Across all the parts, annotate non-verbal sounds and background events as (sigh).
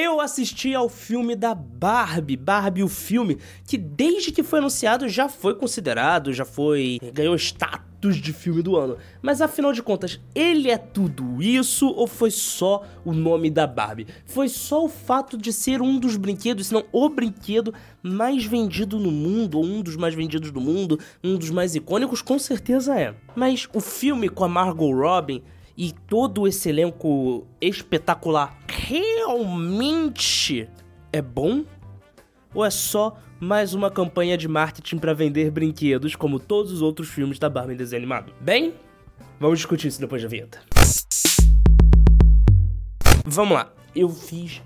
eu assisti ao filme da Barbie. Barbie, o filme que desde que foi anunciado já foi considerado, já foi. ganhou status de filme do ano. Mas afinal de contas, ele é tudo isso ou foi só o nome da Barbie? Foi só o fato de ser um dos brinquedos, se não o brinquedo mais vendido no mundo, ou um dos mais vendidos do mundo, um dos mais icônicos, com certeza é. Mas o filme com a Margot Robin e todo esse elenco espetacular realmente é bom? Ou é só mais uma campanha de marketing para vender brinquedos, como todos os outros filmes da Barbie desenho animado? Bem, vamos discutir isso depois da vinheta. Vamos lá, eu fiz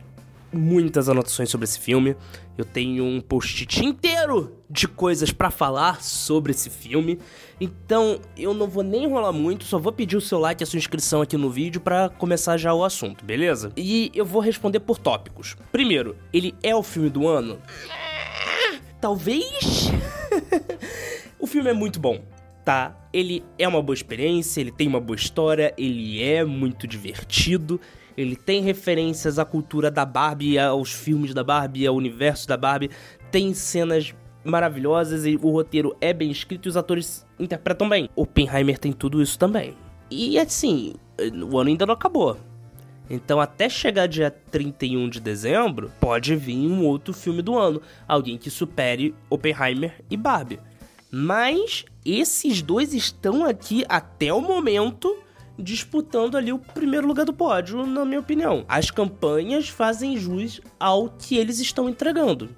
muitas anotações sobre esse filme. Eu tenho um post-it inteiro de coisas para falar sobre esse filme. Então, eu não vou nem enrolar muito, só vou pedir o seu like e a sua inscrição aqui no vídeo para começar já o assunto, beleza? E eu vou responder por tópicos. Primeiro, ele é o filme do ano? Talvez. (laughs) o filme é muito bom tá? Ele é uma boa experiência, ele tem uma boa história, ele é muito divertido, ele tem referências à cultura da Barbie, aos filmes da Barbie, ao universo da Barbie. Tem cenas maravilhosas e o roteiro é bem escrito e os atores interpretam bem. Oppenheimer tem tudo isso também. E assim, o ano ainda não acabou. Então, até chegar dia 31 de dezembro, pode vir um outro filme do ano. Alguém que supere Oppenheimer e Barbie. Mas esses dois estão aqui até o momento disputando ali o primeiro lugar do pódio, na minha opinião. As campanhas fazem jus ao que eles estão entregando.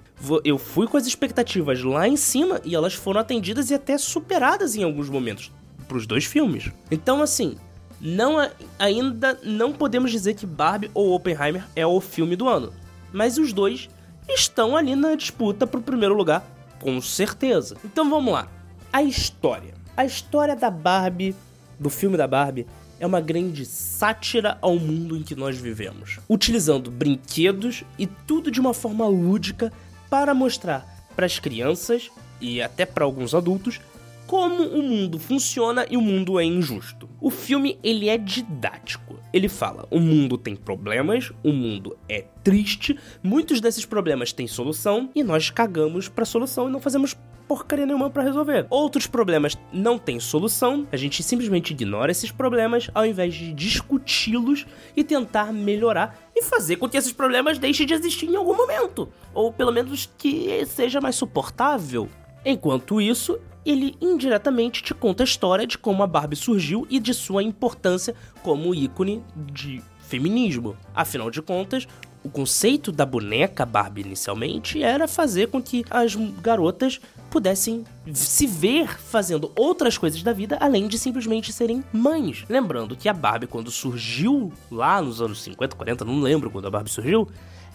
Eu fui com as expectativas lá em cima e elas foram atendidas e até superadas em alguns momentos para os dois filmes. Então, assim, não ainda não podemos dizer que Barbie ou Oppenheimer é o filme do ano, mas os dois estão ali na disputa para o primeiro lugar, com certeza. Então vamos lá. A história. A história da Barbie, do filme da Barbie, é uma grande sátira ao mundo em que nós vivemos, utilizando brinquedos e tudo de uma forma lúdica para mostrar para as crianças e até para alguns adultos como o mundo funciona e o mundo é injusto. O filme ele é didático. Ele fala: o mundo tem problemas, o mundo é triste, muitos desses problemas têm solução e nós cagamos para a solução e não fazemos porcaria nenhuma para resolver. Outros problemas não têm solução, a gente simplesmente ignora esses problemas ao invés de discuti-los e tentar melhorar e fazer com que esses problemas deixem de existir em algum momento, ou pelo menos que seja mais suportável. Enquanto isso, ele indiretamente te conta a história de como a Barbie surgiu e de sua importância como ícone de feminismo. Afinal de contas, o conceito da boneca Barbie inicialmente era fazer com que as garotas pudessem se ver fazendo outras coisas da vida além de simplesmente serem mães. Lembrando que a Barbie, quando surgiu lá nos anos 50, 40, não lembro quando a Barbie surgiu,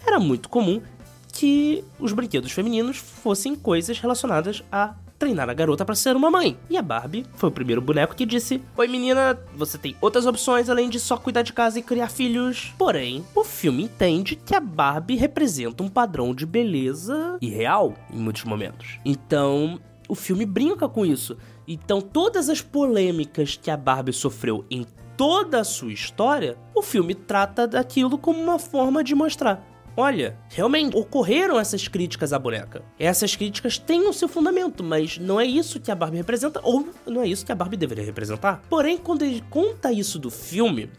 era muito comum que os brinquedos femininos fossem coisas relacionadas a treinar a garota para ser uma mãe. E a Barbie foi o primeiro boneco que disse: Oi menina, você tem outras opções além de só cuidar de casa e criar filhos. Porém, o filme entende que a Barbie representa um padrão de beleza irreal em muitos momentos. Então, o filme brinca com isso. Então, todas as polêmicas que a Barbie sofreu em toda a sua história, o filme trata daquilo como uma forma de mostrar olha, realmente ocorreram essas críticas à boneca. Essas críticas têm o seu fundamento, mas não é isso que a Barbie representa, ou não é isso que a Barbie deveria representar. Porém, quando ele conta isso do filme,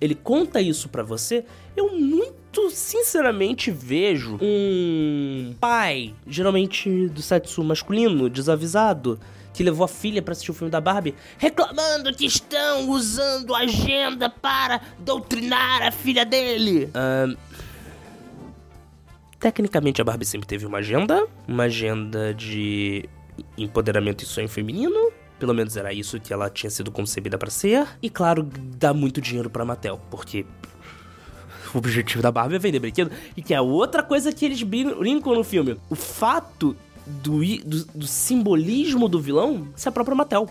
ele conta isso para você, eu muito sinceramente vejo um pai, geralmente do sexo masculino, desavisado, que levou a filha para assistir o filme da Barbie, reclamando que estão usando agenda para doutrinar a filha dele. Uh, Tecnicamente, a Barbie sempre teve uma agenda, uma agenda de empoderamento e sonho feminino. Pelo menos era isso que ela tinha sido concebida para ser. E claro, dá muito dinheiro pra Mattel, porque o objetivo da Barbie é vender brinquedo. E que é outra coisa que eles brincam no filme. O fato do, do, do simbolismo do vilão ser a própria Mattel.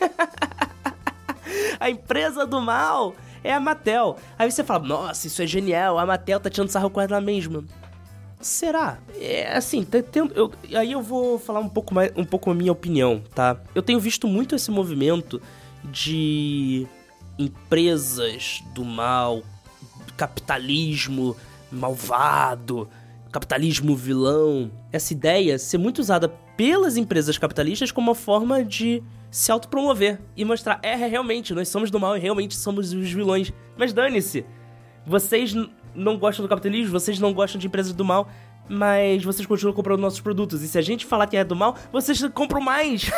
(laughs) a empresa do mal é a Mattel. Aí você fala, nossa, isso é genial, a Mattel tá tirando sarro com ela mesma. Será? É assim, eu, aí eu vou falar um pouco mais, um pouco a minha opinião, tá? Eu tenho visto muito esse movimento de empresas do mal, capitalismo malvado, capitalismo vilão, essa ideia ser muito usada pelas empresas capitalistas como uma forma de se autopromover e mostrar, é, é realmente, nós somos do mal e realmente somos os vilões. Mas dane-se, vocês não gostam do capitalismo, vocês não gostam de empresas do mal, mas vocês continuam comprando nossos produtos. E se a gente falar que é do mal, vocês compram mais.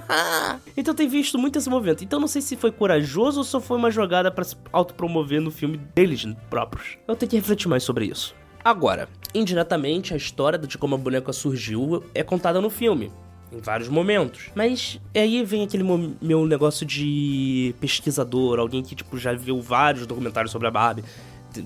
(laughs) então tem visto muito esse movimento. Então não sei se foi corajoso ou só foi uma jogada para se autopromover no filme deles próprios. Eu tenho que refletir mais sobre isso. Agora, indiretamente, a história de como a boneca surgiu é contada no filme. Em vários momentos. Mas aí vem aquele meu negócio de pesquisador, alguém que tipo, já viu vários documentários sobre a Barbie.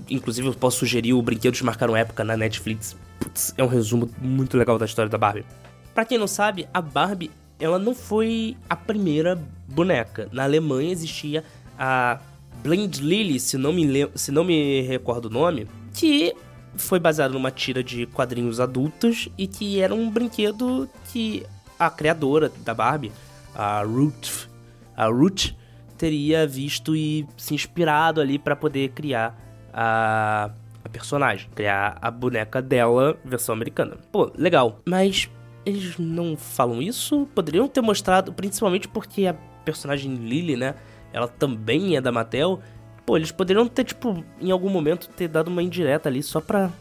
Inclusive, eu posso sugerir o Brinquedos Marcaram Época na Netflix. Putz, é um resumo muito legal da história da Barbie. Pra quem não sabe, a Barbie, ela não foi a primeira boneca. Na Alemanha existia a Blind Lily, se não me, se não me recordo o nome, que foi baseado numa tira de quadrinhos adultos e que era um brinquedo que a criadora da Barbie, a Ruth, a Ruth teria visto e se inspirado ali para poder criar a, a personagem, criar a boneca dela, versão americana. Pô, legal. Mas eles não falam isso? Poderiam ter mostrado, principalmente porque a personagem Lily, né? Ela também é da Mattel. Pô, eles poderiam ter, tipo, em algum momento, ter dado uma indireta ali só pra.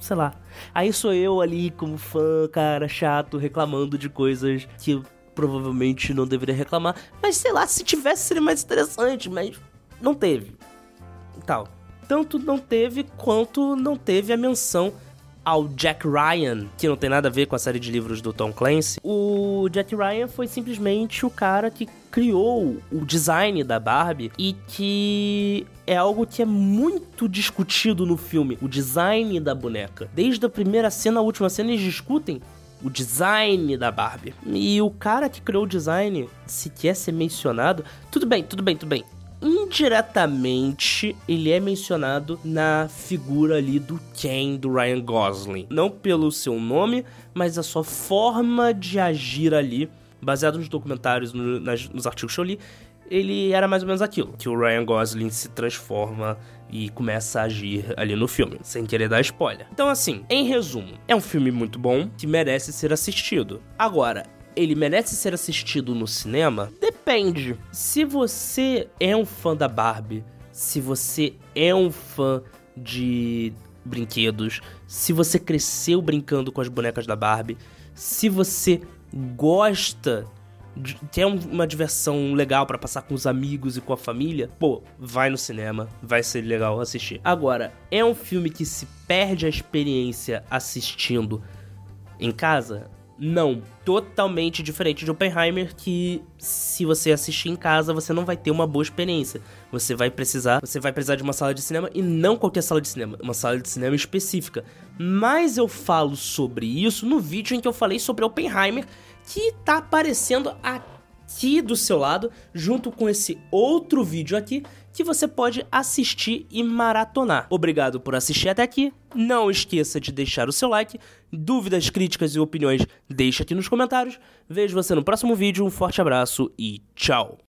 Sei lá. Aí sou eu ali, como fã, cara, chato, reclamando de coisas que provavelmente não deveria reclamar. Mas sei lá, se tivesse seria mais interessante, mas não teve. Tal tanto não teve quanto não teve a menção ao Jack Ryan, que não tem nada a ver com a série de livros do Tom Clancy. O Jack Ryan foi simplesmente o cara que criou o design da Barbie e que é algo que é muito discutido no filme, o design da boneca. Desde a primeira cena à última cena eles discutem o design da Barbie. E o cara que criou o design, se quer ser mencionado, tudo bem, tudo bem, tudo bem indiretamente ele é mencionado na figura ali do Ken do Ryan Gosling. Não pelo seu nome, mas a sua forma de agir ali, baseado nos documentários, no, nas, nos artigos que eu li, ele era mais ou menos aquilo, que o Ryan Gosling se transforma e começa a agir ali no filme, sem querer dar spoiler. Então assim, em resumo, é um filme muito bom que merece ser assistido. Agora, ele merece ser assistido no cinema? Depende. Se você é um fã da Barbie, se você é um fã de brinquedos, se você cresceu brincando com as bonecas da Barbie, se você gosta de ter uma diversão legal para passar com os amigos e com a família, pô, vai no cinema, vai ser legal assistir. Agora, é um filme que se perde a experiência assistindo em casa? Não, totalmente diferente de Oppenheimer, que se você assistir em casa, você não vai ter uma boa experiência. Você vai precisar, você vai precisar de uma sala de cinema e não qualquer sala de cinema, uma sala de cinema específica. Mas eu falo sobre isso no vídeo em que eu falei sobre Oppenheimer, que tá aparecendo aqui do seu lado, junto com esse outro vídeo aqui, que você pode assistir e maratonar. Obrigado por assistir até aqui. Não esqueça de deixar o seu like. Dúvidas, críticas e opiniões, deixa aqui nos comentários. Vejo você no próximo vídeo. Um forte abraço e tchau!